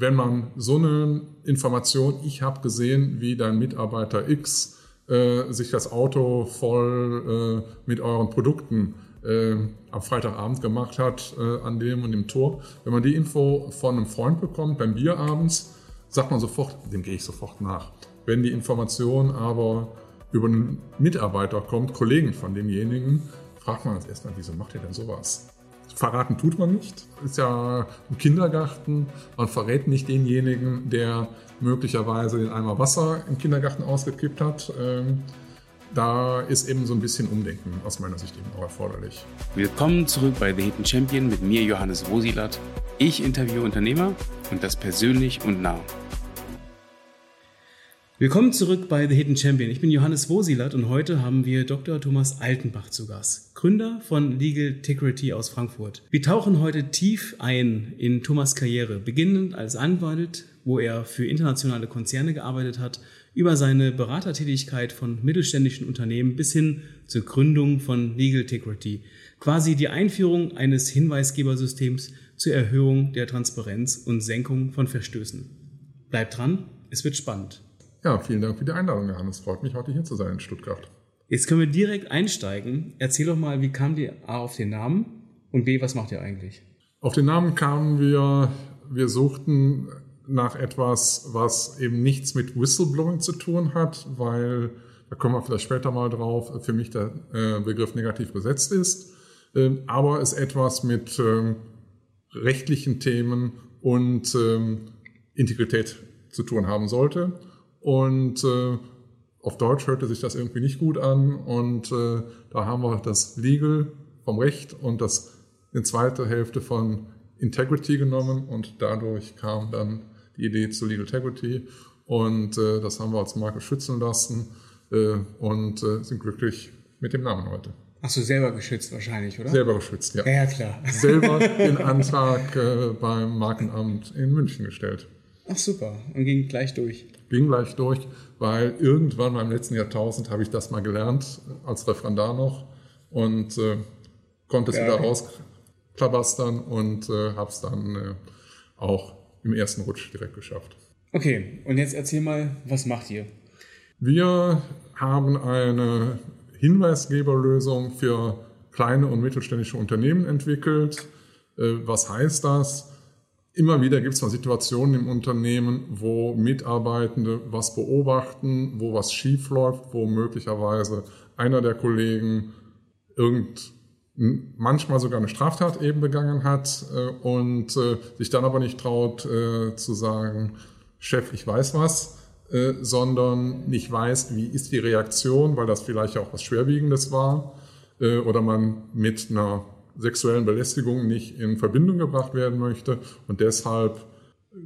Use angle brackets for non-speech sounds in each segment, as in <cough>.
wenn man so eine Information, ich habe gesehen, wie dein Mitarbeiter X äh, sich das Auto voll äh, mit euren Produkten äh, am Freitagabend gemacht hat äh, an dem und dem Tor. Wenn man die Info von einem Freund bekommt beim Bier abends, sagt man sofort, dem gehe ich sofort nach. Wenn die Information aber über einen Mitarbeiter kommt, Kollegen von demjenigen, fragt man uns erstmal, wieso macht ihr denn sowas? Verraten tut man nicht. Ist ja im Kindergarten. Man verrät nicht denjenigen, der möglicherweise den Eimer Wasser im Kindergarten ausgekippt hat. Ähm, da ist eben so ein bisschen Umdenken aus meiner Sicht eben auch erforderlich. Willkommen zurück bei The Hidden Champion mit mir, Johannes Wosilat. Ich interviewe Unternehmer und das persönlich und nah. Willkommen zurück bei The Hidden Champion. Ich bin Johannes Wosilat und heute haben wir Dr. Thomas Altenbach zu Gast, Gründer von Legal Integrity aus Frankfurt. Wir tauchen heute tief ein in Thomas Karriere, beginnend als Anwalt, wo er für internationale Konzerne gearbeitet hat, über seine Beratertätigkeit von mittelständischen Unternehmen bis hin zur Gründung von Legal Integrity. Quasi die Einführung eines Hinweisgebersystems zur Erhöhung der Transparenz und Senkung von Verstößen. Bleibt dran, es wird spannend. Ja, vielen Dank für die Einladung, Johannes. Freut mich, heute hier zu sein in Stuttgart. Jetzt können wir direkt einsteigen. Erzähl doch mal, wie kam die A auf den Namen und B, was macht ihr eigentlich? Auf den Namen kamen wir, wir suchten nach etwas, was eben nichts mit Whistleblowing zu tun hat, weil, da kommen wir vielleicht später mal drauf, für mich der äh, Begriff negativ besetzt ist, ähm, aber es etwas mit ähm, rechtlichen Themen und ähm, Integrität zu tun haben sollte. Und äh, auf Deutsch hörte sich das irgendwie nicht gut an. Und äh, da haben wir das Legal vom Recht und das die zweite Hälfte von Integrity genommen und dadurch kam dann die Idee zu Legal Integrity und äh, das haben wir als Marke schützen lassen äh, und äh, sind glücklich mit dem Namen heute. Hast du selber geschützt wahrscheinlich, oder? Selber geschützt, ja. Ja, klar. Selber den Antrag äh, beim Markenamt in München gestellt. Ach super, und ging gleich durch ging gleich durch, weil irgendwann mal im letzten Jahrtausend habe ich das mal gelernt, als Referendar noch, und äh, konnte es ja. wieder rausklabastern und äh, habe es dann äh, auch im ersten Rutsch direkt geschafft. Okay, und jetzt erzähl mal, was macht ihr? Wir haben eine Hinweisgeberlösung für kleine und mittelständische Unternehmen entwickelt. Äh, was heißt das? Immer wieder gibt es mal Situationen im Unternehmen, wo Mitarbeitende was beobachten, wo was schief läuft, wo möglicherweise einer der Kollegen irgend manchmal sogar eine Straftat eben begangen hat äh, und äh, sich dann aber nicht traut äh, zu sagen, Chef, ich weiß was, sondern nicht weiß, wie ist die Reaktion, weil das vielleicht auch was Schwerwiegendes war oder man mit einer sexuellen Belästigung nicht in Verbindung gebracht werden möchte und deshalb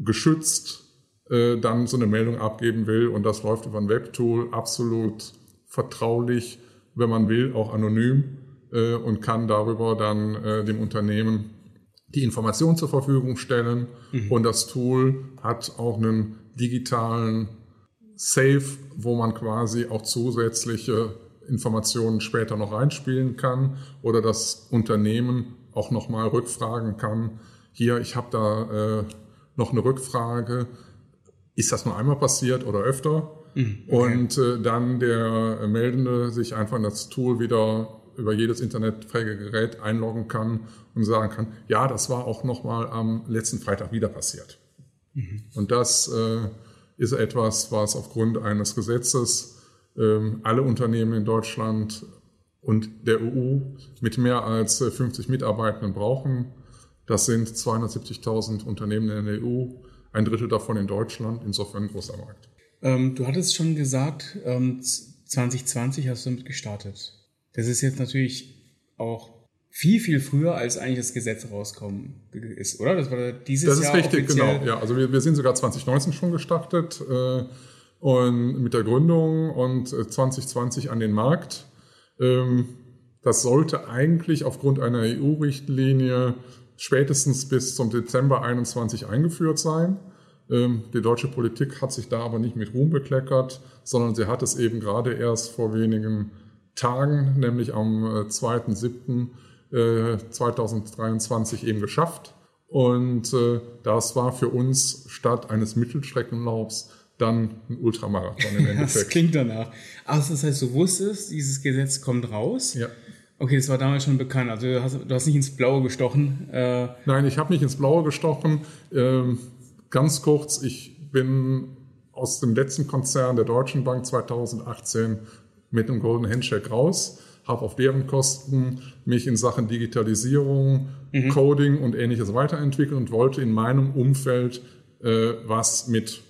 geschützt äh, dann so eine Meldung abgeben will und das läuft über ein Webtool absolut vertraulich, wenn man will, auch anonym äh, und kann darüber dann äh, dem Unternehmen die Information zur Verfügung stellen mhm. und das Tool hat auch einen digitalen Safe, wo man quasi auch zusätzliche Informationen später noch reinspielen kann oder das Unternehmen auch nochmal rückfragen kann. Hier, ich habe da äh, noch eine Rückfrage. Ist das nur einmal passiert oder öfter? Mhm, okay. Und äh, dann der Meldende sich einfach in das Tool wieder über jedes internetfähige Gerät einloggen kann und sagen kann, ja, das war auch nochmal am letzten Freitag wieder passiert. Mhm. Und das äh, ist etwas, was aufgrund eines Gesetzes alle Unternehmen in Deutschland und der EU mit mehr als 50 äh, Mitarbeitenden brauchen. Das sind 270.000 Unternehmen in der EU, ein Drittel davon in Deutschland, insofern ein großer Markt. Ähm, du hattest schon gesagt, ähm, 2020 hast du damit gestartet. Das ist jetzt natürlich auch viel, viel früher, als eigentlich das Gesetz rauskommen ist, oder? Das war dieses Jahr. Das ist richtig, genau. Ja, also wir, wir sind sogar 2019 schon gestartet. Äh, und mit der Gründung und 2020 äh, an den Markt. Ähm, das sollte eigentlich aufgrund einer EU-Richtlinie spätestens bis zum Dezember 21 eingeführt sein. Ähm, die deutsche Politik hat sich da aber nicht mit Ruhm bekleckert, sondern sie hat es eben gerade erst vor wenigen Tagen, nämlich am 2.7.2023 äh, eben geschafft. Und äh, das war für uns statt eines Mittelstreckenlaufs dann ein Ultramarathon im <laughs> Endeffekt. das klingt danach. Also das heißt, du wusstest, dieses Gesetz kommt raus. Ja. Okay, das war damals schon bekannt. Also du hast, du hast nicht ins Blaue gestochen. Äh Nein, ich habe nicht ins Blaue gestochen. Ähm, ganz kurz, ich bin aus dem letzten Konzern der Deutschen Bank 2018 mit einem Golden Handshake raus, habe auf deren Kosten mich in Sachen Digitalisierung, mhm. Coding und ähnliches weiterentwickelt und wollte in meinem Umfeld äh, was mit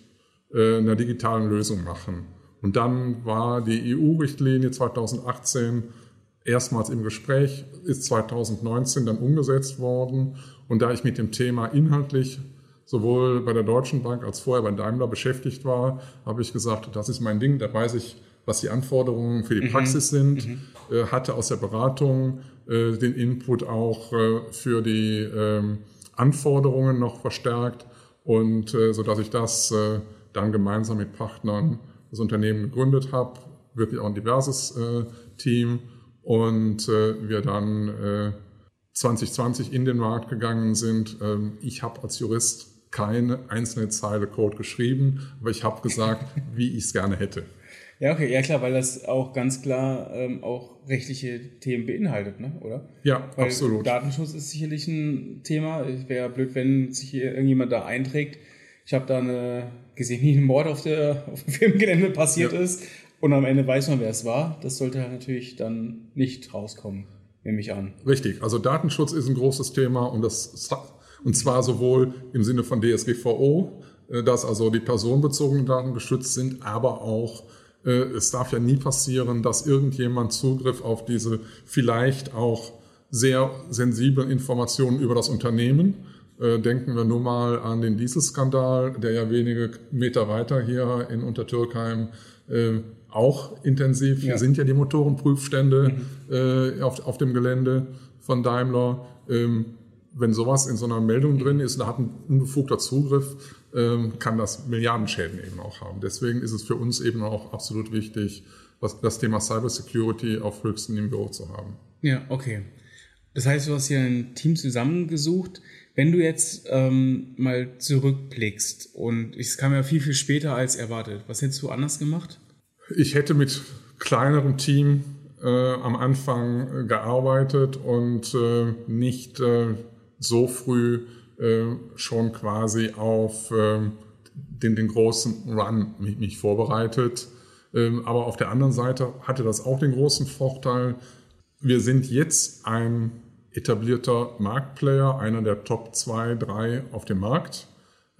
äh, einer digitalen Lösung machen. Und dann war die EU-Richtlinie 2018 erstmals im Gespräch, ist 2019 dann umgesetzt worden. Und da ich mit dem Thema inhaltlich sowohl bei der Deutschen Bank als vorher bei Daimler beschäftigt war, habe ich gesagt, das ist mein Ding, da weiß ich, was die Anforderungen für die mhm. Praxis sind, mhm. äh, hatte aus der Beratung äh, den Input auch äh, für die ähm, Anforderungen noch verstärkt und so dass ich das dann gemeinsam mit Partnern das Unternehmen gegründet habe, wirklich auch ein diverses äh, Team und äh, wir dann äh, 2020 in den Markt gegangen sind. Ähm, ich habe als Jurist keine einzelne Zeile Code geschrieben, aber ich habe gesagt, <laughs> wie ich es gerne hätte. Ja, okay, ja klar, weil das auch ganz klar ähm, auch rechtliche Themen beinhaltet, ne? oder? Ja, weil absolut. Datenschutz ist sicherlich ein Thema. Es wäre blöd, wenn sich hier irgendjemand da einträgt. Ich habe da eine, gesehen, wie ein Mord auf, der, auf dem Filmgelände passiert ja. ist und am Ende weiß man, wer es war. Das sollte halt natürlich dann nicht rauskommen, nehme ich an. Richtig, also Datenschutz ist ein großes Thema und das und zwar sowohl im Sinne von DSGVO, äh, dass also die personenbezogenen Daten geschützt sind, aber auch äh, es darf ja nie passieren, dass irgendjemand Zugriff auf diese vielleicht auch sehr sensiblen Informationen über das Unternehmen äh, denken wir nur mal an den Dieselskandal, der ja wenige Meter weiter hier in Untertürkheim äh, auch intensiv. Ja. Hier sind ja die Motorenprüfstände mhm. äh, auf, auf dem Gelände von Daimler. Ähm, wenn sowas in so einer Meldung drin ist, da hat ein unbefugter Zugriff, ähm, kann das Milliardenschäden eben auch haben. Deswegen ist es für uns eben auch absolut wichtig, was, das Thema Cybersecurity auf höchstem Niveau zu haben. Ja, okay. Das heißt, du hast hier ein Team zusammengesucht. Wenn du jetzt ähm, mal zurückblickst und es kam ja viel, viel später als erwartet, was hättest du anders gemacht? Ich hätte mit kleinerem Team äh, am Anfang gearbeitet und äh, nicht äh, so früh äh, schon quasi auf äh, den, den großen Run mich, mich vorbereitet. Ähm, aber auf der anderen Seite hatte das auch den großen Vorteil, wir sind jetzt ein etablierter Marktplayer, einer der Top 2, 3 auf dem Markt.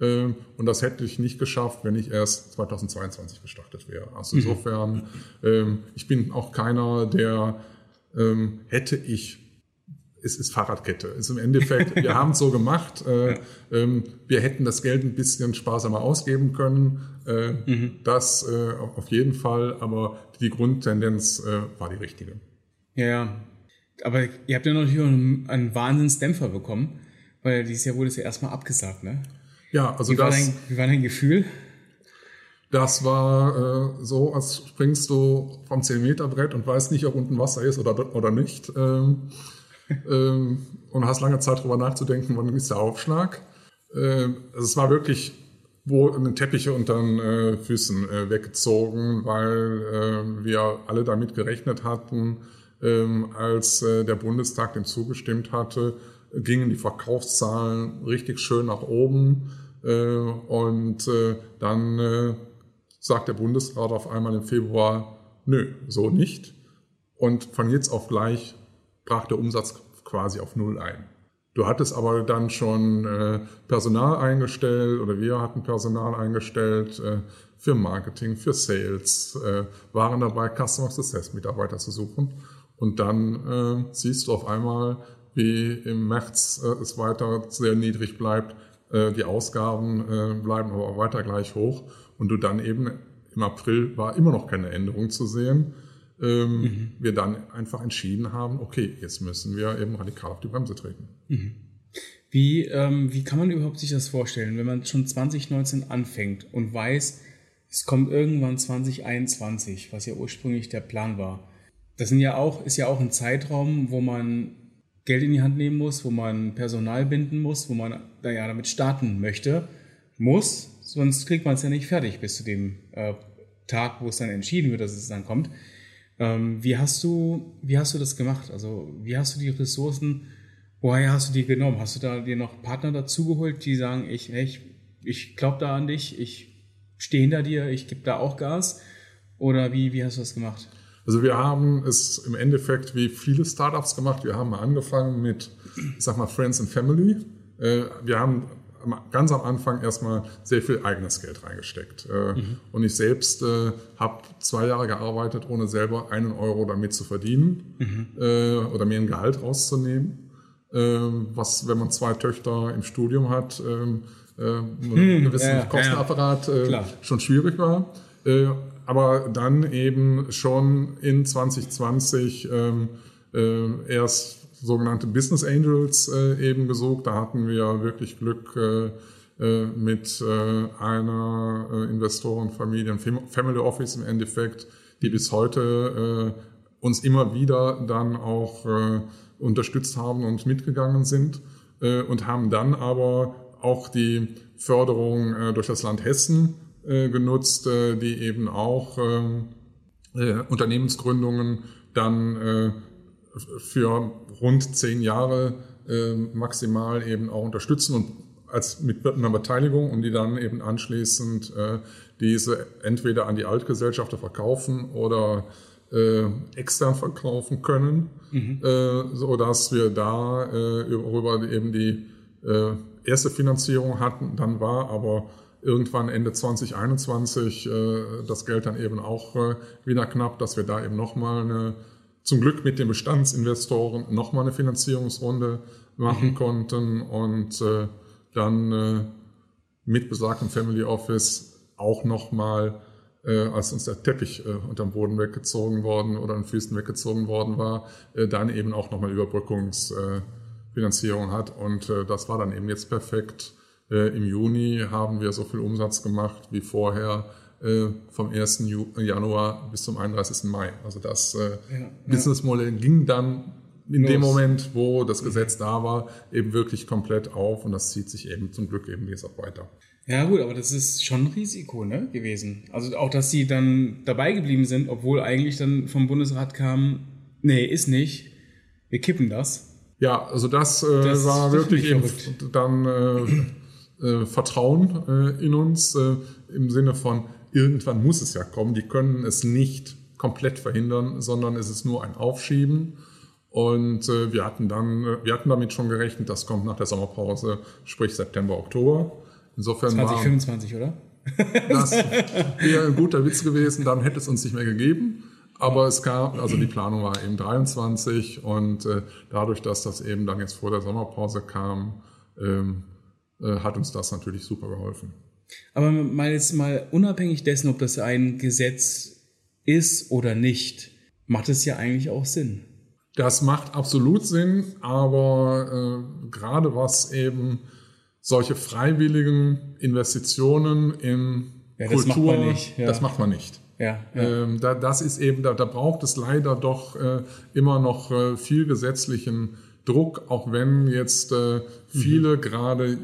Ähm, und das hätte ich nicht geschafft, wenn ich erst 2022 gestartet wäre. Also mhm. insofern, mhm. ich bin auch keiner, der hätte ich es ist Fahrradkette. Es ist im Endeffekt, <laughs> wir haben es so gemacht. Äh, ähm, wir hätten das Geld ein bisschen sparsamer ausgeben können. Äh, mhm. Das äh, auf jeden Fall, aber die Grundtendenz war die richtige. Ja. Aber ihr habt ja natürlich auch einen, einen Wahnsinnsdämpfer bekommen, weil dieses Jahr wurde es ja erstmal abgesagt, ne? Ja, also wie das. War dein, wie war dein Gefühl? Das war äh, so, als springst du vom 10-Meter-Brett und weißt nicht, ob unten Wasser ist oder, oder nicht. Ähm, <laughs> ähm, und hast lange Zeit darüber nachzudenken, wann ist der Aufschlag. Äh, also es war wirklich wo einen Teppiche unter den äh, Füßen äh, weggezogen, weil äh, wir alle damit gerechnet hatten, ähm, als äh, der Bundestag dem zugestimmt hatte, gingen die Verkaufszahlen richtig schön nach oben. Äh, und äh, dann sagt der Bundesrat auf einmal im Februar, nö, so nicht. Und von jetzt auf gleich brach der Umsatz quasi auf Null ein. Du hattest aber dann schon Personal eingestellt oder wir hatten Personal eingestellt für Marketing, für Sales, waren dabei, Customer Success Mitarbeiter zu suchen. Und dann äh, siehst du auf einmal, wie im März äh, es weiter sehr niedrig bleibt. Äh, die Ausgaben äh, bleiben aber weiter gleich hoch. Und du dann eben im April war immer noch keine Änderung zu sehen. Ähm, mhm. Wir dann einfach entschieden haben, okay, jetzt müssen wir eben radikal auf die Bremse treten. Mhm. Wie, ähm, wie kann man überhaupt sich das vorstellen, wenn man schon 2019 anfängt und weiß, es kommt irgendwann 2021, was ja ursprünglich der Plan war? Das sind ja auch, ist ja auch ein Zeitraum, wo man Geld in die Hand nehmen muss, wo man Personal binden muss, wo man da ja damit starten möchte, muss, sonst kriegt man es ja nicht fertig bis zu dem äh, Tag, wo es dann entschieden wird, dass es dann kommt. Ähm, wie hast du, wie hast du das gemacht? Also wie hast du die Ressourcen, woher hast du die genommen? Hast du da dir noch Partner dazugeholt, die sagen, ich, ich, ich glaube da an dich, ich stehe hinter dir, ich gebe da auch Gas? Oder wie, wie hast du das gemacht? Also wir haben es im Endeffekt wie viele Startups gemacht. Wir haben angefangen mit, ich sag mal, Friends and Family. Äh, wir haben ganz am Anfang erstmal sehr viel eigenes Geld reingesteckt. Äh, mhm. Und ich selbst äh, habe zwei Jahre gearbeitet, ohne selber einen Euro damit zu verdienen mhm. oder mir ein Gehalt rauszunehmen. Was, wenn man zwei Töchter im Studium hat, ähm, <laughs> einen gewissen ja, Kostenapparat ja, schon schwierig war aber dann eben schon in 2020 ähm, äh, erst sogenannte Business Angels äh, eben gesucht. Da hatten wir wirklich Glück äh, äh mit äh, einer äh, Investorenfamilie, Family Office im Endeffekt, die bis heute äh, uns immer wieder dann auch äh, unterstützt haben und mitgegangen sind äh, und haben dann aber auch die Förderung äh, durch das Land Hessen äh, genutzt, äh, die eben auch ähm, äh, Unternehmensgründungen dann äh, für rund zehn Jahre äh, maximal eben auch unterstützen und als mit einer Beteiligung, um die dann eben anschließend diese entweder an die Altgesellschafter verkaufen oder äh, extern verkaufen können, mhm. äh, so dass wir da äh, über eben die äh, erste Finanzierung hatten. Dann war aber irgendwann Ende 2021 äh, das Geld dann eben auch äh, wieder knapp, dass wir da eben nochmal eine, zum Glück mit den Bestandsinvestoren nochmal eine Finanzierungsrunde machen mhm. konnten und äh, dann mit besagtem Family Office auch nochmal, äh, als uns der Teppich äh, unterm Boden weggezogen worden oder an Füßen weggezogen worden war, äh, dann eben auch nochmal Überbrückungsfinanzierung hat und das war dann eben jetzt perfekt äh, Im Juni haben wir so viel Umsatz gemacht wie vorher äh, vom 1. Januar bis zum 31. Mai. Also das äh, ja, Businessmodell ja. ging dann in Los. dem Moment, wo das Gesetz da war, eben wirklich komplett auf und das zieht sich eben zum Glück eben jetzt auch weiter. Ja gut, aber das ist schon ein Risiko ne, gewesen. Also auch, dass sie dann dabei geblieben sind, obwohl eigentlich dann vom Bundesrat kam, nee, ist nicht, wir kippen das. Ja, also das, äh, das war wirklich eben dann äh, äh, Vertrauen äh, in uns äh, im Sinne von, irgendwann muss es ja kommen. Die können es nicht komplett verhindern, sondern es ist nur ein Aufschieben. Und äh, wir hatten dann, äh, wir hatten damit schon gerechnet, das kommt nach der Sommerpause, sprich September, Oktober. Insofern 2025, war, oder? Das wäre ein guter Witz gewesen, dann hätte es uns nicht mehr gegeben. Aber es kam, also die Planung war eben 23 und äh, dadurch, dass das eben dann jetzt vor der Sommerpause kam, ähm, äh, hat uns das natürlich super geholfen. Aber mal jetzt mal unabhängig dessen, ob das ein Gesetz ist oder nicht, macht es ja eigentlich auch Sinn. Das macht absolut Sinn, aber äh, gerade was eben solche freiwilligen Investitionen in ja, das Kultur, macht man nicht. Ja. das macht man nicht. Ja, ja. Ähm, da, das ist eben, da, da braucht es leider doch äh, immer noch äh, viel gesetzlichen Druck, auch wenn jetzt äh, viele mhm. gerade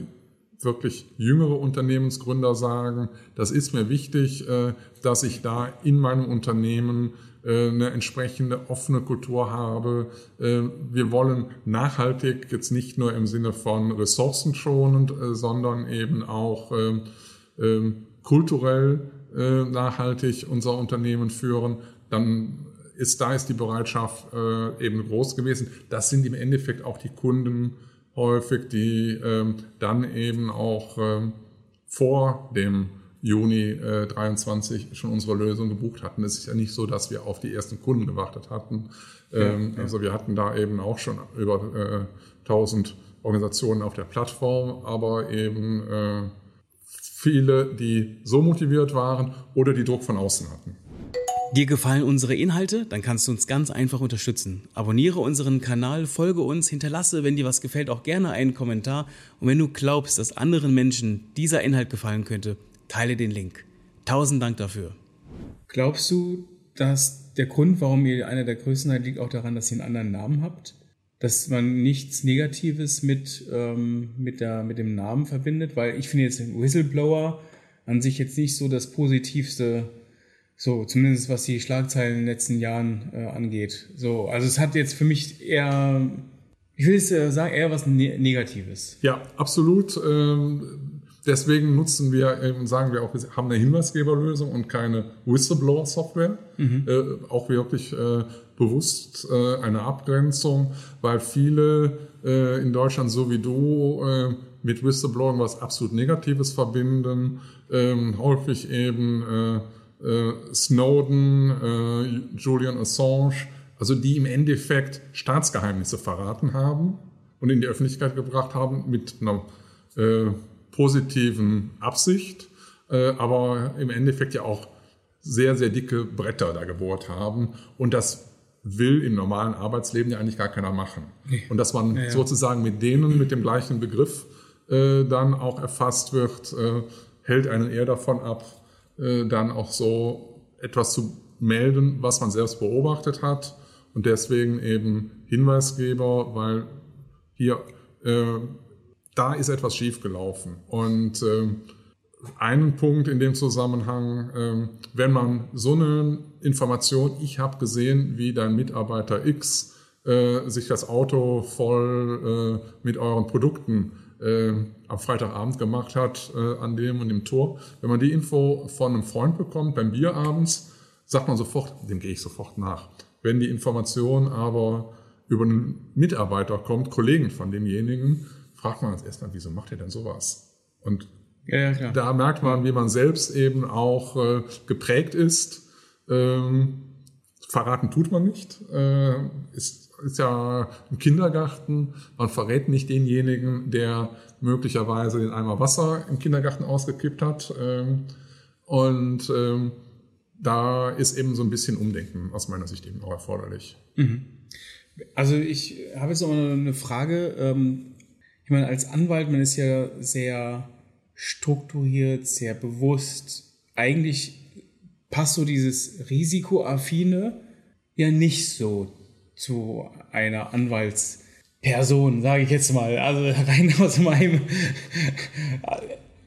wirklich jüngere Unternehmensgründer sagen, das ist mir wichtig, äh, dass ich da in meinem Unternehmen äh, eine entsprechende offene Kultur habe. Äh, wir wollen nachhaltig jetzt nicht nur im Sinne von ressourcenschonend, sondern eben auch ähm, ähm, kulturell nachhaltig unser Unternehmen führen. Dann ist da ist die Bereitschaft eben groß gewesen. Das sind im Endeffekt auch die Kunden, häufig, die ähm, dann eben auch ähm, vor dem Juni äh, 23 schon unsere Lösung gebucht hatten. Es ist ja nicht so, dass wir auf die ersten Kunden gewartet hatten. Ähm, ja, ja. Also wir hatten da eben auch schon über äh, 1000 Organisationen auf der Plattform, aber eben äh, viele, die so motiviert waren oder die Druck von außen hatten. Dir gefallen unsere Inhalte? Dann kannst du uns ganz einfach unterstützen. Abonniere unseren Kanal, folge uns, hinterlasse, wenn dir was gefällt, auch gerne einen Kommentar. Und wenn du glaubst, dass anderen Menschen dieser Inhalt gefallen könnte, teile den Link. Tausend Dank dafür. Glaubst du, dass der Grund, warum ihr einer der größten seid, liegt auch daran, dass ihr einen anderen Namen habt? dass man nichts Negatives mit, ähm, mit, der, mit dem Namen verbindet, weil ich finde jetzt Whistleblower an sich jetzt nicht so das positivste, so zumindest was die Schlagzeilen in den letzten Jahren äh, angeht. So, also es hat jetzt für mich eher, ich will es äh, sagen, eher was ne Negatives. Ja, absolut. Ähm, deswegen nutzen wir, ähm, sagen wir auch, wir haben eine Hinweisgeberlösung und keine Whistleblower-Software. Mhm. Äh, auch wirklich äh, bewusst äh, eine Abgrenzung, weil viele äh, in Deutschland so wie du mit Whistleblowing was absolut Negatives verbinden, ähm, häufig eben äh, Snowden, äh, Julian Assange, also die im Endeffekt Staatsgeheimnisse verraten haben und in die Öffentlichkeit gebracht haben mit einer äh, positiven Absicht, äh, aber im Endeffekt ja auch sehr, sehr dicke Bretter da gebohrt haben. Und das will im normalen Arbeitsleben ja eigentlich gar keiner machen. Nee. Und dass man ja, ja. sozusagen mit denen mit dem gleichen Begriff äh, dann auch erfasst wird, hält einen eher davon ab, äh, dann auch so etwas zu melden, was man selbst beobachtet hat. Und deswegen eben Hinweisgeber, weil hier, äh, da ist etwas schiefgelaufen. Und äh, einen Punkt in dem Zusammenhang, äh, wenn man so eine Information, ich habe gesehen, wie dein Mitarbeiter X äh, sich das Auto voll äh, mit euren Produkten äh, am Freitagabend gemacht hat äh, an dem und dem Tor. Wenn man die Info von einem Freund bekommt beim Bier abends, sagt man sofort, dem gehe ich sofort nach. Wenn die Information aber über einen Mitarbeiter kommt, Kollegen von demjenigen, fragt man uns erstmal, wieso macht ihr denn sowas? Und ja, ja, da merkt man, wie man selbst eben auch äh, geprägt ist. Ähm, verraten tut man nicht. Äh, ist, ist ja im Kindergarten. Man verrät nicht denjenigen, der möglicherweise den Eimer Wasser im Kindergarten ausgekippt hat. Ähm, und ähm, da ist eben so ein bisschen Umdenken aus meiner Sicht eben auch erforderlich. Mhm. Also ich habe jetzt noch eine Frage. Ähm, ich meine, als Anwalt, man ist ja sehr strukturiert, sehr bewusst. Eigentlich passt so dieses Risikoaffine ja nicht so zu einer Anwaltsperson, sage ich jetzt mal. Also <laughs> rein aus meinem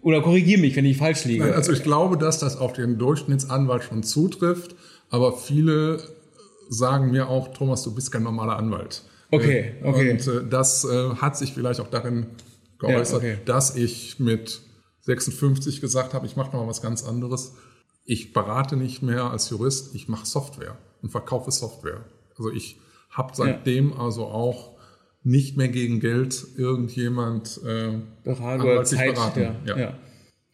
oder korrigiere mich, wenn ich falsch liege. Also ich glaube, dass das auf den Durchschnittsanwalt schon zutrifft, aber viele sagen mir auch, Thomas, du bist kein normaler Anwalt. Okay, okay. Und äh, das äh, hat sich vielleicht auch darin geäußert, ja, okay. dass ich mit 56 gesagt habe, ich mache mal was ganz anderes. Ich berate nicht mehr als Jurist, ich mache Software und verkaufe Software. Also ich habe seitdem ja. also auch nicht mehr gegen Geld irgendjemand äh, Berat oder Zeit, beraten. Ja, ja. ja,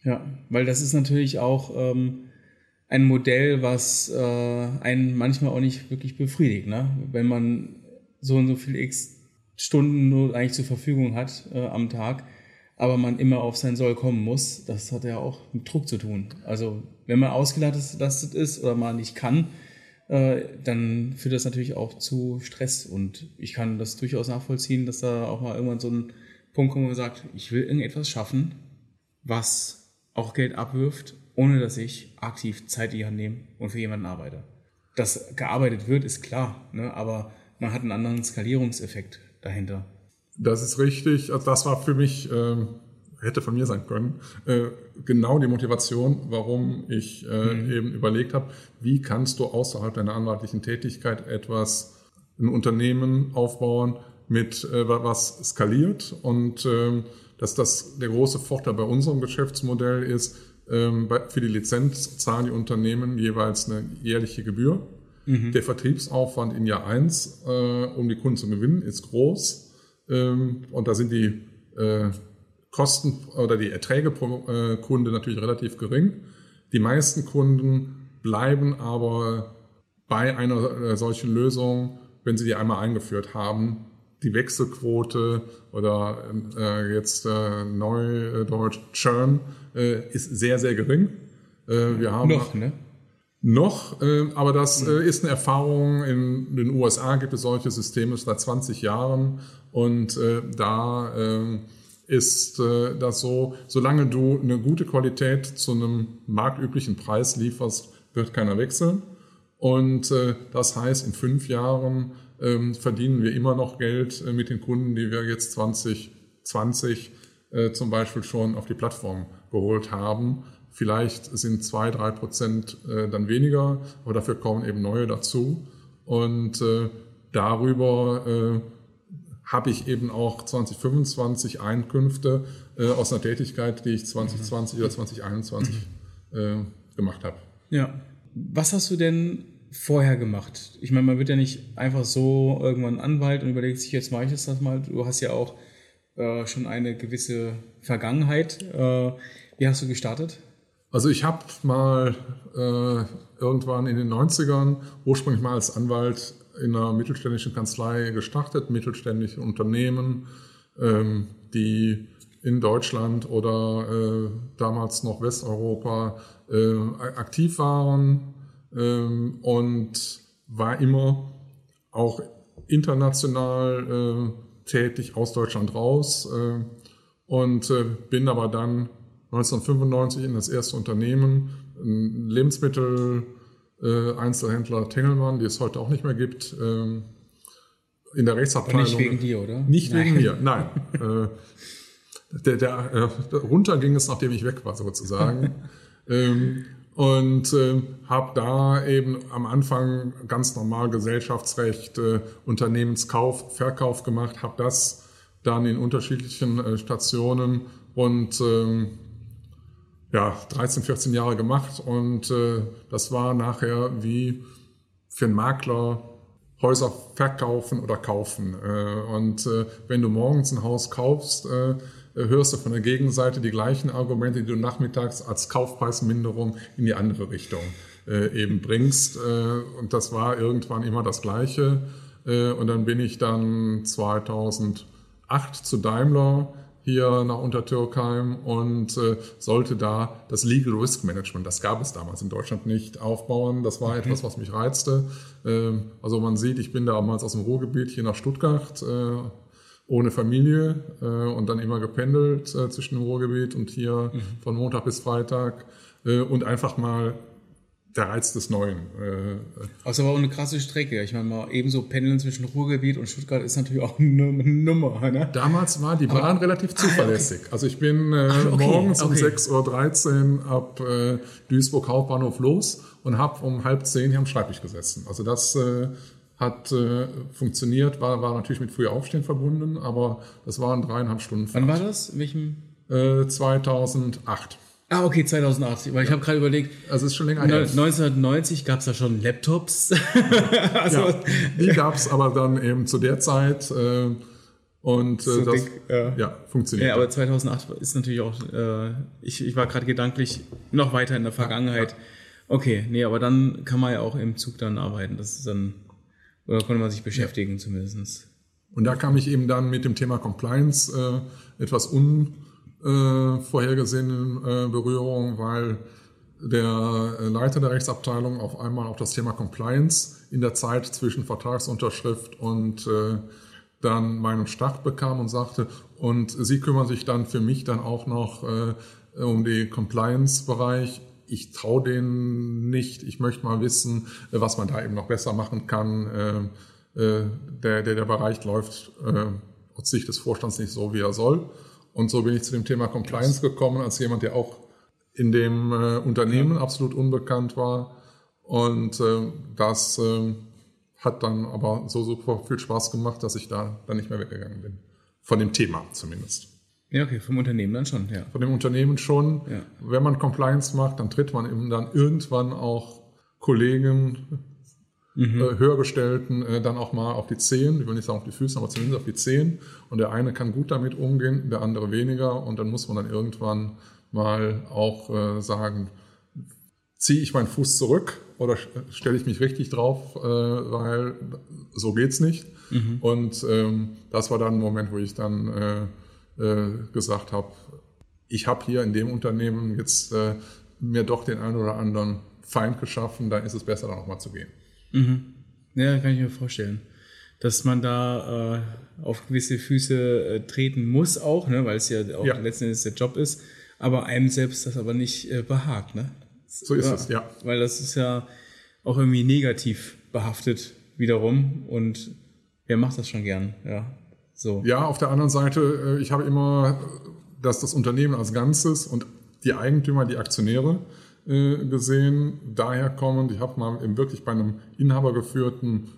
ja. weil das ist natürlich auch ähm, ein Modell, was äh, einen manchmal auch nicht wirklich befriedigt, ne? wenn man so und so viel X Stunden nur eigentlich zur Verfügung hat äh, am Tag aber man immer auf sein Soll kommen muss, das hat ja auch mit Druck zu tun. Also wenn man ausgelastet ist oder man nicht kann, äh, dann führt das natürlich auch zu Stress. Und ich kann das durchaus nachvollziehen, dass da auch mal irgendwann so ein Punkt kommt, wo man sagt, ich will irgendetwas schaffen, was auch Geld abwirft, ohne dass ich aktiv Zeit in die Hand nehme und für jemanden arbeite. Dass gearbeitet wird, ist klar, ne? aber man hat einen anderen Skalierungseffekt dahinter. Das ist richtig. Also das war für mich, äh, hätte von mir sein können, äh, genau die Motivation, warum ich äh, mhm. eben überlegt habe, wie kannst du außerhalb deiner anwaltlichen Tätigkeit etwas, ein Unternehmen aufbauen, mit äh, was skaliert und ähm, dass das der große Vorteil bei unserem Geschäftsmodell ist, ähm, für die Lizenz zahlen die Unternehmen jeweils eine jährliche Gebühr. Mhm. Der Vertriebsaufwand in Jahr eins, äh, um die Kunden zu gewinnen, ist groß. Ähm, und da sind die äh, Kosten oder die Erträge pro äh, Kunde natürlich relativ gering. Die meisten Kunden bleiben aber bei einer äh, solchen Lösung, wenn sie die einmal eingeführt haben. Die Wechselquote oder äh, jetzt äh, Neudeutsch Churn äh, ist sehr, sehr gering. Äh, wir haben Noch, ne? Noch, äh, aber das äh, ist eine Erfahrung. In den USA gibt es solche Systeme seit 20 Jahren und da äh, ist äh, das so, solange du eine gute Qualität zu einem marktüblichen Preis lieferst, wird keiner wechseln. Und äh, das heißt, in fünf Jahren ähm, verdienen wir immer noch Geld äh, mit den Kunden, die wir jetzt 2020 äh, zum Beispiel schon auf die Plattform geholt haben. Vielleicht sind zwei, drei Prozent dann weniger, aber dafür kommen eben neue dazu. Und darüber habe ich eben auch 2025 Einkünfte äh, aus einer Tätigkeit, die ich 2020 oder 2021 äh, gemacht habe. Ja. Was hast du denn vorher gemacht? Ich meine, man wird ja nicht einfach so irgendwann Anwalt und überlegt sich, jetzt mache ich das mal. Du hast ja auch äh, schon eine gewisse Vergangenheit. Äh, wie hast du gestartet? Also ich habe mal äh, irgendwann in den 90ern ursprünglich mal als Anwalt in einer mittelständischen Kanzlei gestartet, mittelständische Unternehmen, ähm, die in Deutschland oder äh, damals noch Westeuropa äh, aktiv waren ähm, und war immer auch international äh, tätig aus Deutschland raus äh, und äh, bin aber dann 1995 in das erste Unternehmen, ein Lebensmittel äh, Einzelhändler Tengelmann, die es heute auch nicht mehr gibt, ähm, in der Rechtsabteilung. Aber nicht wegen dir, oder? Nicht nein. wegen mir, nein. <laughs> äh, der, der, äh, runter ging es, nachdem ich weg war, sozusagen. <laughs> ähm, und äh, habe da eben am Anfang ganz normal Gesellschaftsrecht, äh, Unternehmenskauf, Verkauf gemacht, habe das dann in unterschiedlichen äh, Stationen und ähm, ja, 13, 14 Jahre gemacht und äh, das war nachher wie für einen Makler Häuser verkaufen oder kaufen. Äh, und äh, wenn du morgens ein Haus kaufst, äh, hörst du von der Gegenseite die gleichen Argumente, die du nachmittags als Kaufpreisminderung in die andere Richtung äh, eben bringst. Äh, und das war irgendwann immer das Gleiche. Äh, und dann bin ich dann 2008 zu Daimler hier nach Untertürkheim und äh, sollte da das Legal Risk Management, das gab es damals in Deutschland nicht, aufbauen. Das war okay. etwas, was mich reizte. Ähm, also man sieht, ich bin damals aus dem Ruhrgebiet hier nach Stuttgart äh, ohne Familie äh, und dann immer gependelt äh, zwischen dem Ruhrgebiet und hier mhm. von Montag bis Freitag äh, und einfach mal der Reiz des Neuen. Äh, also war auch eine krasse Strecke. Ich meine mal, ebenso pendeln zwischen Ruhrgebiet und Stuttgart ist natürlich auch eine Nummer. Ne? Damals war die Bahn Aber, relativ zuverlässig. Ah, okay. Also ich bin äh, Ach, okay, morgens okay. um 6.13 Uhr ab äh, Duisburg Hauptbahnhof los und habe um halb zehn hier am Schreibtisch gesessen. Also das äh, hat äh, funktioniert, war, war natürlich mit früher Aufstehen verbunden, aber das waren dreieinhalb Stunden. Wann war das? In welchem? Äh, 2008. Ah, okay, 2008. Weil ich habe gerade überlegt, also ist schon länger her. 1990 gab es da schon Laptops. <laughs> also, ja, die gab es aber dann eben zu der Zeit. Äh, und äh, das dick, ja. ja. funktioniert. Ja, aber 2008 ist natürlich auch, äh, ich, ich war gerade gedanklich noch weiter in der Vergangenheit. Okay, nee, aber dann kann man ja auch im Zug dann arbeiten. Das ist dann, oder konnte man sich beschäftigen ja. zumindest. Und da kam ich eben dann mit dem Thema Compliance äh, etwas un äh, vorhergesehenen äh, Berührung, weil der äh, Leiter der Rechtsabteilung auf einmal auf das Thema Compliance in der Zeit zwischen Vertragsunterschrift und äh, dann meinen Start bekam und sagte, und Sie kümmern sich dann für mich dann auch noch äh, um den Compliance-Bereich. Ich traue denen nicht. Ich möchte mal wissen, was man da eben noch besser machen kann. Äh, äh, der, der, der Bereich läuft äh, aus Sicht des Vorstands nicht so, wie er soll. Und so bin ich zu dem Thema Compliance gekommen, als jemand, der auch in dem äh, Unternehmen ja. absolut unbekannt war. Und äh, das äh, hat dann aber so super viel Spaß gemacht, dass ich da dann nicht mehr weggegangen bin. Von dem Thema zumindest. Ja, okay, vom Unternehmen dann schon, ja. Von dem Unternehmen schon. Ja. Wenn man Compliance macht, dann tritt man eben dann irgendwann auch Kollegen mhm. äh, Höhergestellten äh, dann auch mal auf die Zehen, ich will nicht sagen auf die Füße, aber zumindest auf die Zehen. Und der eine kann gut damit umgehen, der andere weniger. Und dann muss man dann irgendwann mal auch äh, sagen, ziehe ich meinen Fuß zurück oder stelle ich mich richtig drauf, äh, weil so geht's nicht. Mhm. Und ähm, das war dann ein Moment, wo ich dann äh, äh, gesagt habe, ich habe hier in dem Unternehmen jetzt äh, mir doch den einen oder anderen Feind geschaffen, dann ist es besser, da nochmal zu gehen. Mhm. Ja, kann ich mir vorstellen. Dass man da äh, auf gewisse Füße äh, treten muss auch, ne, weil es ja auch ja. letzten Endes der Job ist, aber einem selbst das aber nicht äh, behagt, ne? So ist ja, es, ja. Weil das ist ja, auch irgendwie negativ behaftet wiederum. Und wer macht das schon gern? Ja, so. Ja, auf der anderen Seite, äh, ich habe immer, dass das Unternehmen als Ganzes und die Eigentümer, die Aktionäre äh, gesehen, daher kommend. Ich habe mal eben wirklich bei einem inhabergeführten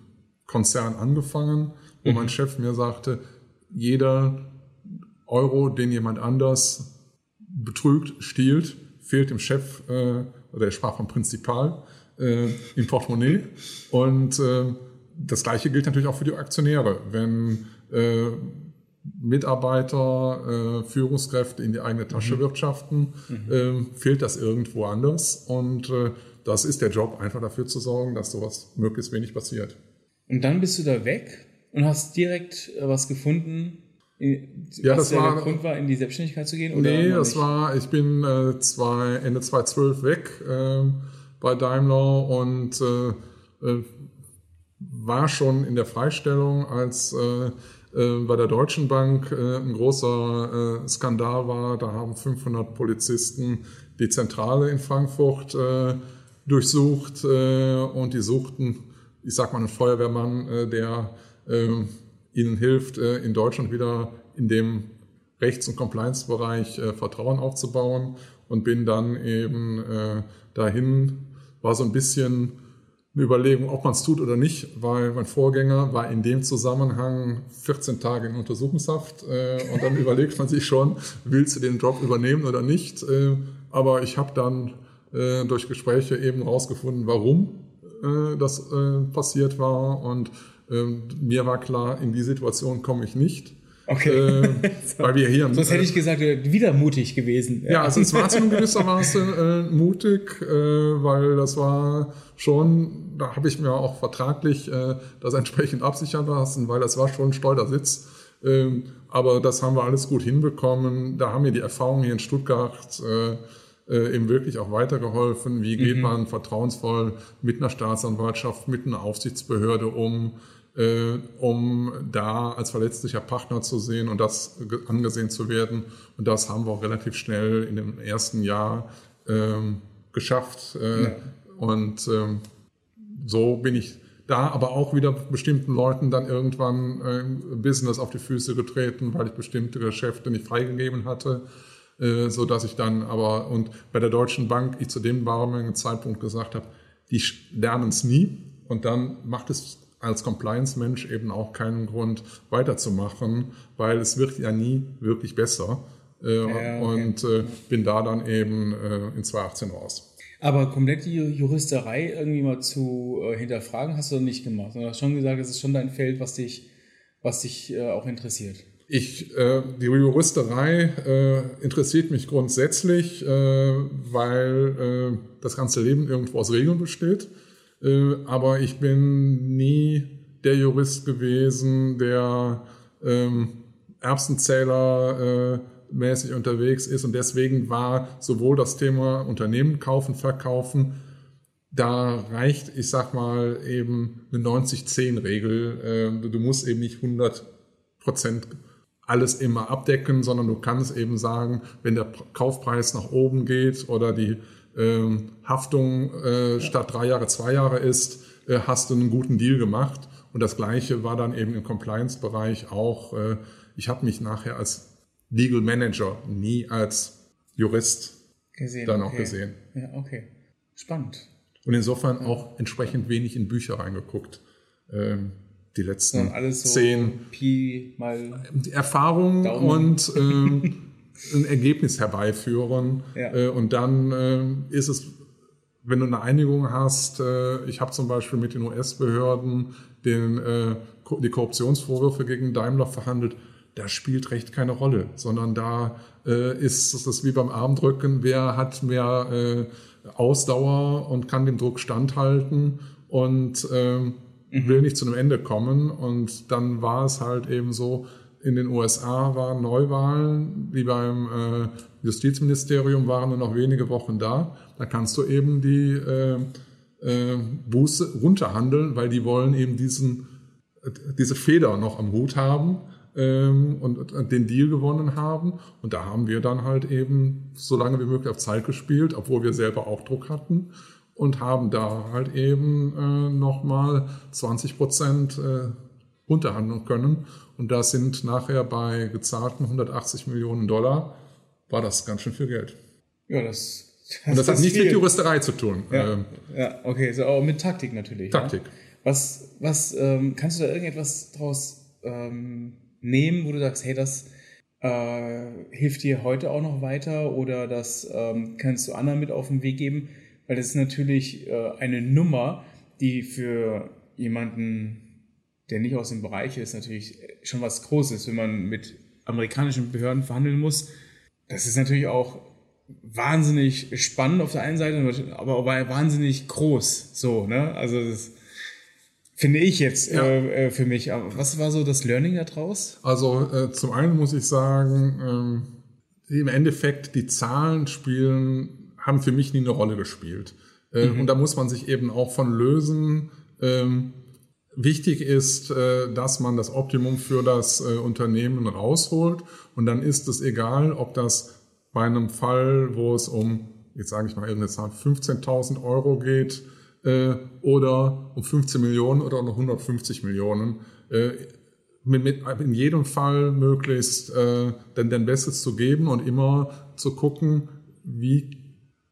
Konzern angefangen, wo mhm. mein Chef mir sagte, jeder Euro, den jemand anders betrügt, stiehlt, fehlt dem Chef, äh, oder er sprach vom Prinzipal, äh, im Portemonnaie. Und äh, das Gleiche gilt natürlich auch für die Aktionäre. Wenn äh, Mitarbeiter, äh, Führungskräfte in die eigene Tasche mhm. wirtschaften, mhm. Äh, fehlt das irgendwo anders. Und äh, das ist der Job, einfach dafür zu sorgen, dass sowas möglichst wenig passiert. Und dann bist du da weg und hast direkt äh, was gefunden, ja, was das war, der Grund war, in die Selbstständigkeit zu gehen? Oder nee, das war, ich bin äh, zwei, Ende 2012 weg äh, bei Daimler und äh, äh, war schon in der Freistellung, als äh, äh, bei der Deutschen Bank ein großer Skandal war. Da haben 500 Polizisten die Zentrale in Frankfurt durchsucht und die suchten, ich sag mal, einen Feuerwehrmann, der ihnen hilft, äh, in Deutschland wieder in dem Rechts- und Compliance-Bereich äh, Vertrauen aufzubauen und bin dann eben äh, dahin, war so ein bisschen eine Überlegung, ob man es tut oder nicht, weil mein Vorgänger war in dem Zusammenhang 14 Tage in Untersuchungshaft und dann <laughs> überlegt man sich schon, willst du den Job übernehmen oder nicht. aber ich habe dann durch Gespräche eben rausgefunden, warum das passiert war und ähm, mir war klar, in die Situation komme ich nicht. Okay. Äh, <laughs> weil wir hier. Sonst hätte ich gesagt, wieder mutig gewesen. Ja, ja also es war zu gewissermaßen äh, mutig, äh, weil das war schon, da habe ich mir auch vertraglich äh, das entsprechend absichern lassen, weil das war schon ein Steuersitz. Ähm, aber das haben wir alles gut hinbekommen. Da haben mir die Erfahrungen hier in Stuttgart äh, äh, eben wirklich auch weitergeholfen. Wie geht mhm. man vertrauensvoll mit einer Staatsanwaltschaft, mit einer Aufsichtsbehörde um? Äh, um da als verletzlicher Partner zu sehen und das angesehen zu werden. Und das haben wir auch relativ schnell in dem ersten Jahr ähm, geschafft. Äh, ja. Und ähm, so bin ich da aber auch wieder bestimmten Leuten dann irgendwann äh, Business auf die Füße getreten, weil ich bestimmte Geschäfte nicht freigegeben hatte, äh, so dass ich dann aber und bei der Deutschen Bank ich zu dem damaligen Zeitpunkt gesagt habe, die lernen es nie und dann macht es als Compliance-Mensch eben auch keinen Grund weiterzumachen, weil es wird ja nie wirklich besser. Äh, ja, okay. Und äh, bin da dann eben äh, in 2018 raus. Aber komplett die Juristerei irgendwie mal zu äh, hinterfragen, hast du nicht gemacht. Du hast schon gesagt, es ist schon dein Feld, was dich, was dich äh, auch interessiert. Ich, äh, die Juristerei interessiert mich grundsätzlich, weil das ganze Leben irgendwo aus Regeln besteht. Äh, aber ich bin nie der Jurist gewesen, der ähm, Erbsenzähler äh, mäßig unterwegs ist und deswegen war sowohl das Thema Unternehmen kaufen, verkaufen, da reicht, ich sag mal, eben eine 90-10-Regel. Äh, du musst eben nicht 100 Prozent alles immer abdecken, sondern du kannst eben sagen, wenn der Kaufpreis nach oben geht oder die ähm, Haftung äh, statt drei Jahre zwei Jahre ist, äh, hast du einen guten Deal gemacht. Und das Gleiche war dann eben im Compliance-Bereich auch. Äh, ich habe mich nachher als Legal Manager, nie als Jurist gesehen, dann okay. auch gesehen. Ja, okay. Spannend. Und insofern auch entsprechend wenig in Bücher reingeguckt. Ähm, die letzten so zehn Pi mal Erfahrung und ähm, <laughs> ein Ergebnis herbeiführen. Ja. Äh, und dann äh, ist es, wenn du eine Einigung hast, äh, ich habe zum Beispiel mit den US-Behörden den, die Korruptionsvorwürfe gegen Daimler verhandelt, da spielt Recht keine Rolle, sondern da ist es wie beim Armdrücken, wer hat mehr Ausdauer und kann dem Druck standhalten und ähm, mhm. will nicht zu einem Ende kommen. Und dann war es halt eben so, in den USA waren Neuwahlen, wie beim äh, Justizministerium waren nur noch wenige Wochen da. Da kannst du eben die äh, äh, Buße runterhandeln, weil die wollen eben diesen, diese Feder noch am Hut haben ähm, und den Deal gewonnen haben. Und da haben wir dann halt eben so lange wie möglich auf Zeit gespielt, obwohl wir selber auch Druck hatten. und haben da halt eben äh, nochmal 20 Prozent äh, runterhandeln können. Und da sind nachher bei gezahlten 180 Millionen Dollar, war das ganz schön viel Geld. Ja, das. das und das <laughs> hat nichts mit Juristerei zu tun. Ja, ähm, ja okay, so auch mit Taktik natürlich. Taktik. Ja? Was, was ähm, kannst du da irgendetwas draus ähm, nehmen, wo du sagst, hey, das äh, hilft dir heute auch noch weiter oder das ähm, kannst du anderen mit auf den Weg geben? Weil das ist natürlich äh, eine Nummer, die für jemanden, der nicht aus dem Bereich ist, natürlich schon was Großes, wenn man mit amerikanischen Behörden verhandeln muss. Das ist natürlich auch wahnsinnig spannend auf der einen Seite, aber auch wahnsinnig groß. So, ne? Also das finde ich jetzt ja. äh, für mich. Was war so das Learning daraus? Also äh, zum einen muss ich sagen, ähm, im Endeffekt die Zahlen spielen, haben für mich nie eine Rolle gespielt. Äh, mhm. Und da muss man sich eben auch von lösen. Ähm, wichtig ist, äh, dass man das Optimum für das äh, Unternehmen rausholt. Und dann ist es egal, ob das bei einem Fall, wo es um, jetzt sage ich mal irgendeine Zahl, 15.000 Euro geht, äh, oder um 15 Millionen oder noch 150 Millionen. In jedem Fall möglichst denn, denn Bestes zu geben und immer zu gucken, wie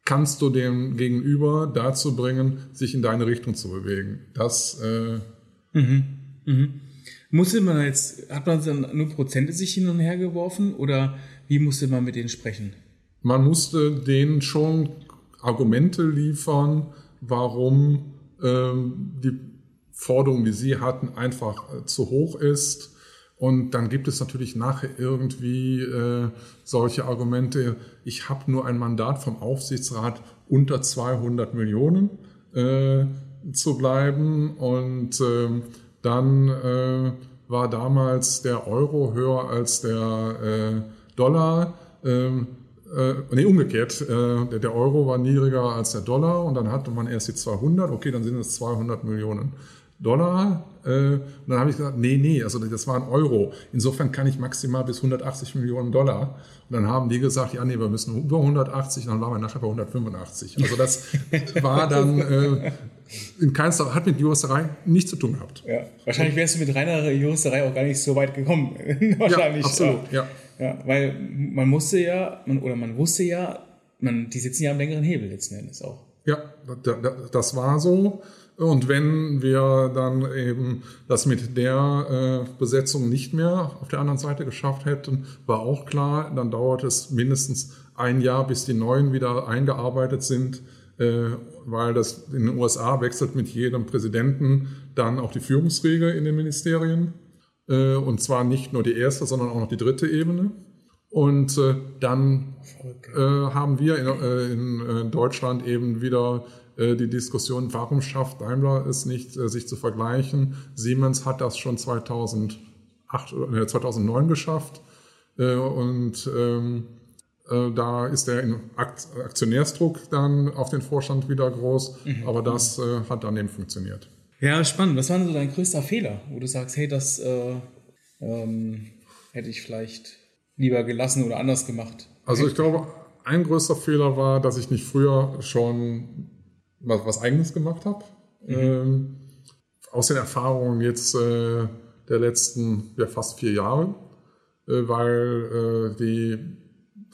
kannst du dem Gegenüber dazu bringen, sich in deine Richtung zu bewegen. Das mhm. Mhm. Musste man jetzt, hat man dann nur Prozente sich hin und her geworfen oder wie musste man mit denen sprechen? Man musste denen schon Argumente liefern, warum ähm, die Forderung, die sie hatten, einfach äh, zu hoch ist. Und dann gibt es natürlich nachher irgendwie äh, solche Argumente, ich habe nur ein Mandat vom Aufsichtsrat unter 200 Millionen äh, zu bleiben. Und äh, dann äh, war damals der Euro höher als der äh, Dollar. Ähm, äh, nee, umgekehrt, äh, der Euro war niedriger als der Dollar und dann hatte man erst die 200, okay, dann sind es 200 Millionen Dollar. Äh, und dann habe ich gesagt, nee, nee, also das war ein Euro. Insofern kann ich maximal bis 180 Millionen Dollar. Und dann haben die gesagt, ja, nee, wir müssen über 180, dann waren wir nachher bei 185. Also das <laughs> war dann äh, in keinster, hat mit Juristerei nichts zu tun gehabt. Ja, wahrscheinlich wärst du mit reiner Juristerei auch gar nicht so weit gekommen. <laughs> wahrscheinlich. Ja, absolut, ja. Ja, weil man musste ja, man, oder man wusste ja, man, die sitzen ja am längeren Hebel letzten Endes auch. Ja, das war so. Und wenn wir dann eben das mit der äh, Besetzung nicht mehr auf der anderen Seite geschafft hätten, war auch klar, dann dauert es mindestens ein Jahr, bis die neuen wieder eingearbeitet sind, äh, weil das in den USA wechselt mit jedem Präsidenten dann auch die Führungsriege in den Ministerien. Äh, und zwar nicht nur die erste, sondern auch noch die dritte Ebene. Und äh, dann äh, haben wir in, äh, in, Deutschland eben wieder äh, die Diskussion, warum schafft Daimler es nicht, äh, sich zu vergleichen? Siemens hat das schon 2008, 2009 geschafft. und ähm, da ist der Aktionärsdruck dann auf den Vorstand wieder groß, mhm. aber das hat dann eben funktioniert. Ja, spannend. Was war denn so dein größter Fehler, wo du sagst, hey, das äh, ähm, hätte ich vielleicht lieber gelassen oder anders gemacht? Also ich glaube, ein größter Fehler war, dass ich nicht früher schon was, was Eigenes gemacht habe. Mhm. Ähm, aus den Erfahrungen jetzt äh, der letzten ja, fast vier Jahre, äh, weil äh, die,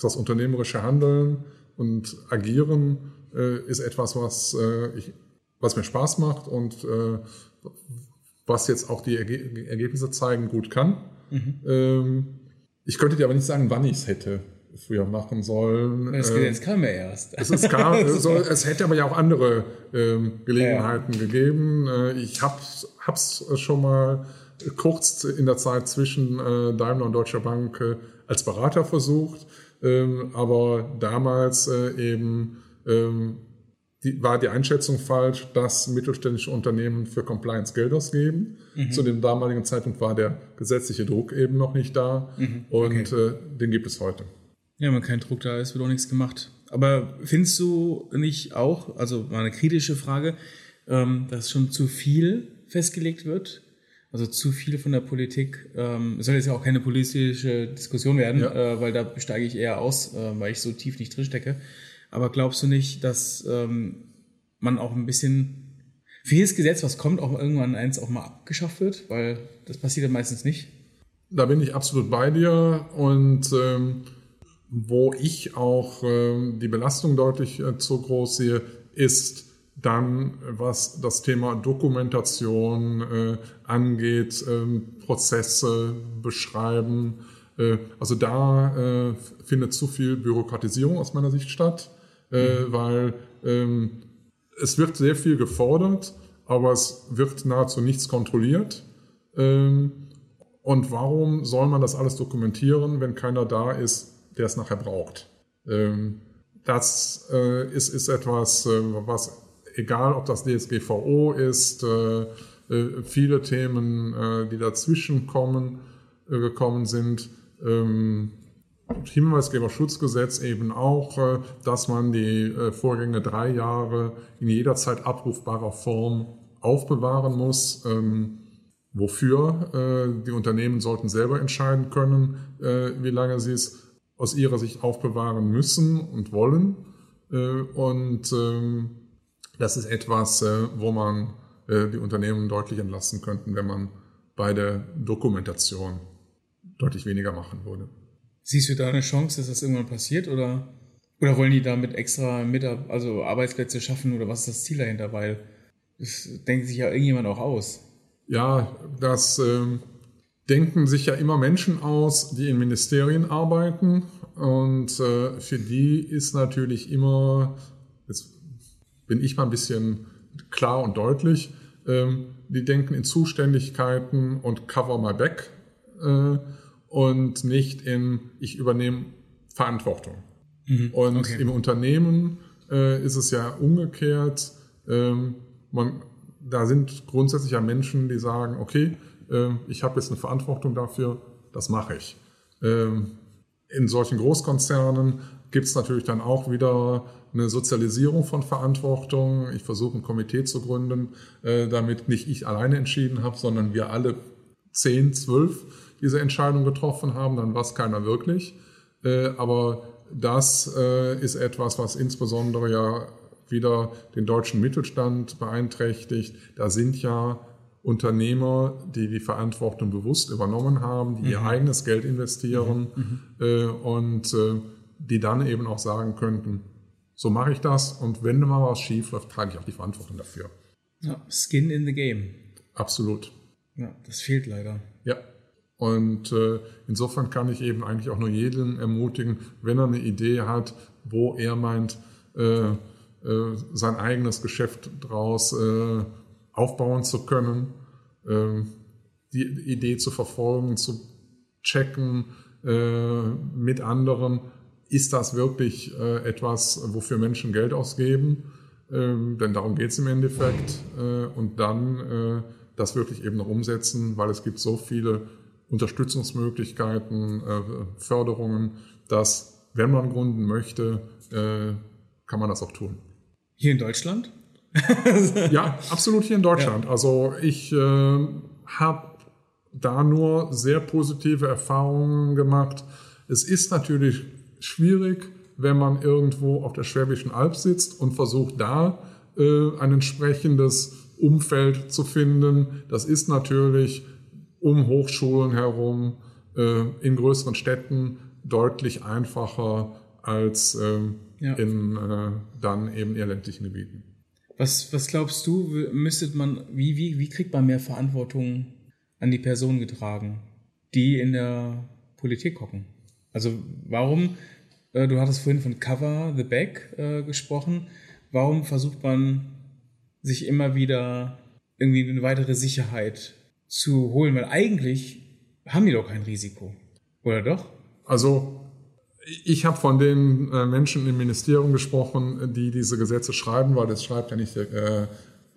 das unternehmerische Handeln und Agieren äh, ist etwas, was äh, ich was mir Spaß macht und äh, was jetzt auch die Erge Ergebnisse zeigen gut kann. Mhm. Ähm, ich könnte dir aber nicht sagen, wann ich es hätte früher machen sollen. Das äh, jetzt kam ja erst. Es, ist kam, <laughs> so, es hätte aber ja auch andere ähm, Gelegenheiten ja. gegeben. Äh, ich habe es schon mal kurz in der Zeit zwischen äh, Daimler und Deutscher Bank äh, als Berater versucht, ähm, aber damals äh, eben ähm, die, war die Einschätzung falsch, dass mittelständische Unternehmen für Compliance Geld ausgeben. Mhm. Zu dem damaligen Zeitpunkt war der gesetzliche Druck eben noch nicht da mhm. und okay. äh, den gibt es heute. Ja, wenn kein Druck da ist, wird auch nichts gemacht. Aber findest du nicht auch, also mal eine kritische Frage, ähm, dass schon zu viel festgelegt wird? Also zu viel von der Politik. Ähm, es soll jetzt ja auch keine politische Diskussion werden, ja. äh, weil da steige ich eher aus, äh, weil ich so tief nicht drinstecke. Aber glaubst du nicht, dass ähm, man auch ein bisschen für jedes Gesetz, was kommt, auch irgendwann eins auch mal abgeschafft wird, weil das passiert ja meistens nicht. Da bin ich absolut bei dir und ähm, wo ich auch ähm, die Belastung deutlich äh, zu groß sehe, ist dann, was das Thema Dokumentation äh, angeht, ähm, Prozesse beschreiben. Äh, also da äh, findet zu viel Bürokratisierung aus meiner Sicht statt, äh, mhm. weil ähm, es wird sehr viel gefordert, aber es wird nahezu nichts kontrolliert. Ähm, und warum soll man das alles dokumentieren, wenn keiner da ist, der es nachher braucht? Ähm, das äh, ist, ist etwas, äh, was, egal ob das DSGVO ist, äh, viele Themen, die dazwischen kommen, gekommen sind, ähm, Hinweisgeberschutzgesetz eben auch, äh, dass man die äh, Vorgänge drei Jahre in jederzeit abrufbarer Form aufbewahren muss. Ähm, wofür? Äh, die Unternehmen sollten selber entscheiden können, wie lange sie es aus ihrer Sicht aufbewahren müssen und wollen. Und ähm, das ist etwas, wo man die Unternehmen deutlich entlasten könnten, wenn man bei der Dokumentation deutlich weniger machen würde. Siehst du da eine Chance, dass das irgendwann passiert oder, oder wollen die damit extra Mitab also Arbeitsplätze schaffen oder was ist das Ziel dahinter? Weil das denkt sich ja irgendjemand auch aus. Ja, das ähm, denken sich ja immer Menschen aus, die in Ministerien arbeiten und äh, für die ist natürlich immer, jetzt bin ich mal ein bisschen klar und deutlich, ähm, die denken in Zuständigkeiten und cover my back. Äh, und nicht in, ich übernehme Verantwortung. Mhm. Und okay. im Unternehmen äh, ist es ja umgekehrt. Ähm, man, da sind grundsätzlich ja Menschen, die sagen, okay, ich habe jetzt eine Verantwortung dafür, das mache ich. Ähm, in solchen Großkonzernen gibt es natürlich dann auch wieder eine Sozialisierung von Verantwortung. Ich versuche ein Komitee zu gründen, äh, damit nicht ich alleine entschieden habe, sondern wir alle zehn, zwölf diese Entscheidung getroffen haben, dann war es keiner wirklich. Äh, aber das äh, ist etwas, was insbesondere ja wieder den deutschen Mittelstand beeinträchtigt. Da sind ja Unternehmer, die die Verantwortung bewusst übernommen haben, die mhm. ihr eigenes Geld investieren mhm. mhm. äh, und äh, die dann eben auch sagen könnten, so mache ich das und wenn mal was schief läuft, trage ich auch die Verantwortung dafür. Ja, Skin in the Game. Absolut. Ja, das fehlt leider. Ja. Und äh, insofern kann ich eben eigentlich auch nur jeden ermutigen, wenn er eine Idee hat, wo er meint, äh, äh, sein eigenes Geschäft daraus äh, aufbauen zu können, äh, die Idee zu verfolgen, zu checken äh, mit anderen, ist das wirklich äh, etwas, wofür Menschen Geld ausgeben? Ähm, denn darum geht es im Endeffekt. Äh, und dann äh, das wirklich eben noch umsetzen, weil es gibt so viele Unterstützungsmöglichkeiten, äh, Förderungen, dass, wenn man gründen möchte, äh, kann man das auch tun. Hier in Deutschland? <laughs> ja, absolut hier in Deutschland. Ja. Also ich äh, habe da nur sehr positive Erfahrungen gemacht. Es ist natürlich schwierig, wenn man irgendwo auf der Schwäbischen Alb sitzt und versucht da äh, ein entsprechendes Umfeld zu finden. Das ist natürlich um Hochschulen herum äh, in größeren Städten deutlich einfacher als äh, ja. in äh, dann eben eher ländlichen Gebieten. Was, was glaubst du, müsstet man, wie, wie, wie kriegt man mehr Verantwortung an die Person getragen, die in der Politik hocken? Also warum, äh, du hattest vorhin von Cover the Back äh, gesprochen, warum versucht man sich immer wieder irgendwie eine weitere Sicherheit zu holen, weil eigentlich haben die doch kein Risiko. Oder doch? Also ich habe von den äh, Menschen im Ministerium gesprochen, die diese Gesetze schreiben, weil das schreibt ja nicht der, äh,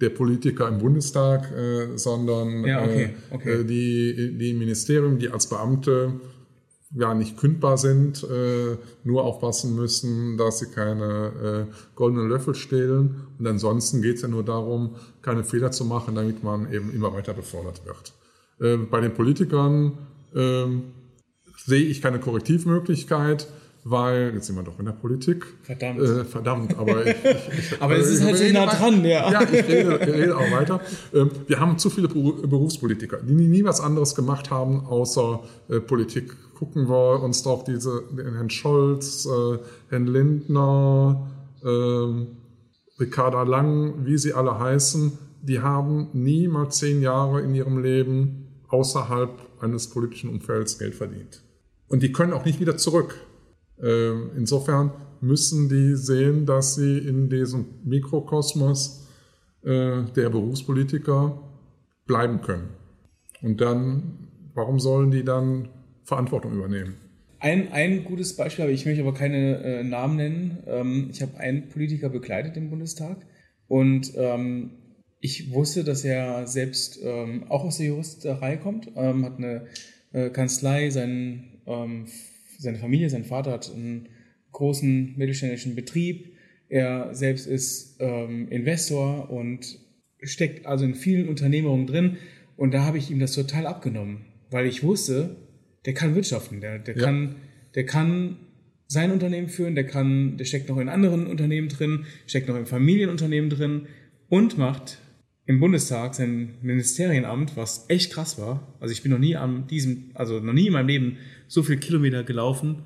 der Politiker im Bundestag, äh, sondern ja, okay, okay. die, die im Ministerium, die als Beamte ja nicht kündbar sind, äh, nur aufpassen müssen, dass sie keine äh, goldenen Löffel stehlen. Und ansonsten geht es ja nur darum, keine Fehler zu machen, damit man eben immer weiter befördert wird. Äh, bei den Politikern äh, sehe ich keine Korrektivmöglichkeit. Weil, jetzt sind wir doch in der Politik. Verdammt. Äh, verdammt, aber ich, ich, <laughs> Aber es ist halt so nah dran, ja. Ja, ich rede, ich rede auch weiter. Ähm, wir haben zu viele Beru- Berufspolitiker, die nie, nie was anderes gemacht haben, außer äh, Politik. Gucken wir uns doch diese, Herrn Scholz, äh, Herrn Lindner, ähm, Ricarda Lang, wie sie alle heißen, die haben nie mal zehn Jahre in ihrem Leben außerhalb eines politischen Umfelds Geld verdient. Und die können auch nicht wieder zurück. Ähm, Insofern müssen die sehen, dass sie in diesem Mikrokosmos äh, der Berufspolitiker bleiben können. Und dann, warum sollen die dann Verantwortung übernehmen? Ein, ein gutes Beispiel habe ich, möchte aber keine äh, Namen nennen. Ähm, ich habe einen Politiker begleitet im Bundestag und ähm, ich wusste, dass er selbst ähm, auch aus der Juristerei kommt, ähm, hat eine äh, Kanzlei, sein, ähm, seine Familie, sein Vater hat einen großen mittelständischen Betrieb. Er selbst ist ähm, Investor und steckt also in vielen Unternehmungen drin. Und da habe ich ihm das total abgenommen, weil ich wusste, der kann wirtschaften, der, der Ja. kann, der kann sein Unternehmen führen, der kann, der steckt noch in anderen Unternehmen drin, steckt noch im Familienunternehmen drin und macht im Bundestag sein Ministerienamt, was echt krass war. Also ich bin noch nie an diesem, also noch nie in meinem Leben so viel Kilometer gelaufen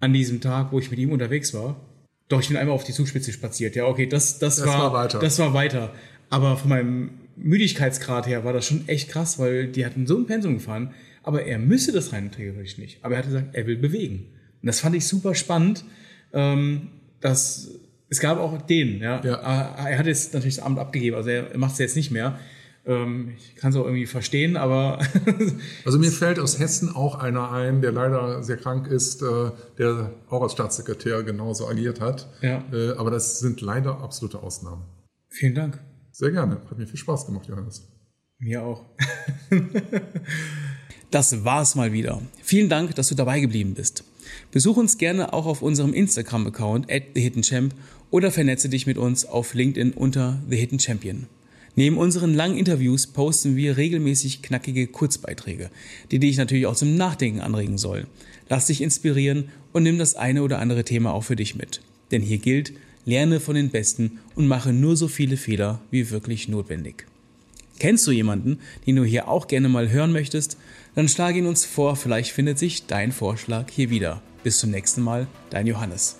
an diesem Tag, wo ich mit ihm unterwegs war. Doch, ich bin einmal auf die Zugspitze spaziert. Ja, okay, das, das, Das war, war weiter. Das war weiter. Aber von meinem Müdigkeitsgrad her war das schon echt krass, weil die hatten so ein Pensum gefahren. Aber er müsste das rein theoretisch nicht. Aber er hat gesagt, er will bewegen. Und das fand ich super spannend. Ähm, dass es gab auch den, ja. Ja. Er er hat jetzt natürlich das Amt abgegeben, also er macht es jetzt nicht mehr. Ähm, ich kann es auch irgendwie verstehen, aber <laughs> Also mir fällt aus Hessen auch einer ein, der leider sehr krank ist, äh, der auch als Staatssekretär genauso agiert hat. Ja. Äh, Aber das sind leider absolute Ausnahmen. vielen Dank. Sehr gerne. Hat mir viel Spaß gemacht, Johannes. Mir auch. <laughs> Das war's mal wieder. Vielen Dank, dass du dabei geblieben bist. Besuch uns gerne auch auf unserem Instagram-Account at TheHiddenChamp oder vernetze dich mit uns auf LinkedIn unter The Hidden Champion. Neben unseren langen Interviews posten wir regelmäßig knackige Kurzbeiträge, die dich natürlich auch zum Nachdenken anregen sollen. Lass dich inspirieren und nimm das eine oder andere Thema auch für dich mit. Denn hier gilt, lerne von den Besten und mache nur so viele Fehler wie wirklich notwendig. Kennst du jemanden, den du hier auch gerne mal hören möchtest? Dann schlage ihn uns vor, vielleicht findet sich dein Vorschlag hier wieder. Bis zum nächsten Mal, dein Johannes.